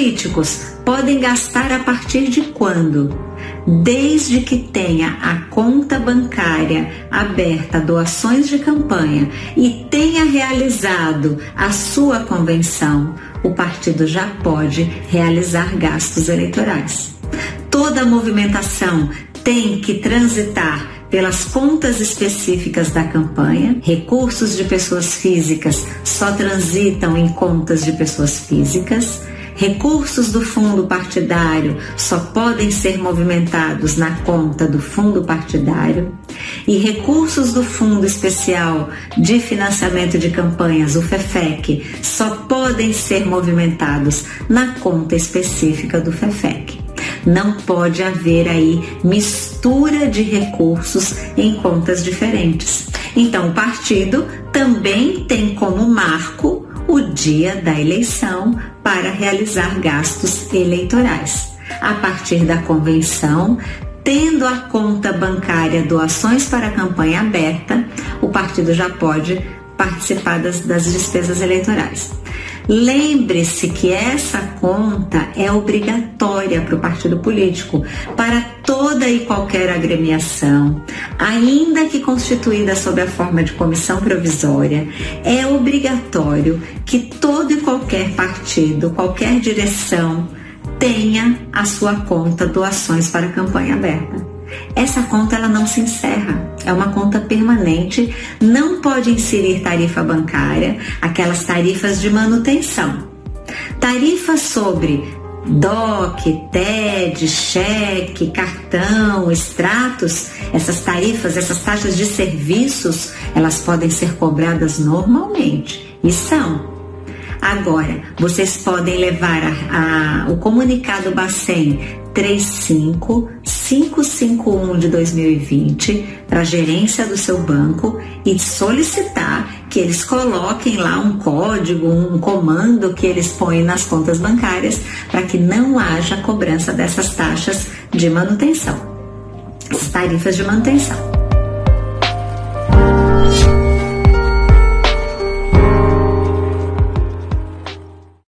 políticos podem gastar a partir de quando? Desde que tenha a conta bancária aberta a doações de campanha e tenha realizado a sua convenção, o partido já pode realizar gastos eleitorais. Toda movimentação tem que transitar pelas contas específicas da campanha. Recursos de pessoas físicas só transitam em contas de pessoas físicas. Recursos do fundo partidário só podem ser movimentados na conta do fundo partidário e recursos do Fundo Especial de Financiamento de Campanhas, o FEFEC, só podem ser movimentados na conta específica do FEFEC. Não pode haver aí mistura de recursos em contas diferentes. Então, o partido também tem como marco dia da eleição para realizar gastos eleitorais. A partir da convenção, tendo a conta bancária doações para a campanha aberta, o partido já pode participar das, das despesas eleitorais. Lembre-se que essa conta é obrigatória para o partido político, para toda e qualquer agremiação, ainda que constituída sob a forma de comissão provisória, é obrigatório que todo e qualquer partido, qualquer direção, tenha a sua conta doações para campanha aberta. Essa conta ela não se encerra, é uma conta permanente, não pode inserir tarifa bancária, aquelas tarifas de manutenção. Tarifas sobre DOC, TED, cheque, cartão, extratos, essas tarifas, essas taxas de serviços, elas podem ser cobradas normalmente e são. Agora, vocês podem levar a, a, o comunicado Bacen 35551 de 2020 para a gerência do seu banco e solicitar que eles coloquem lá um código, um comando que eles põem nas contas bancárias para que não haja cobrança dessas taxas de manutenção, tarifas de manutenção.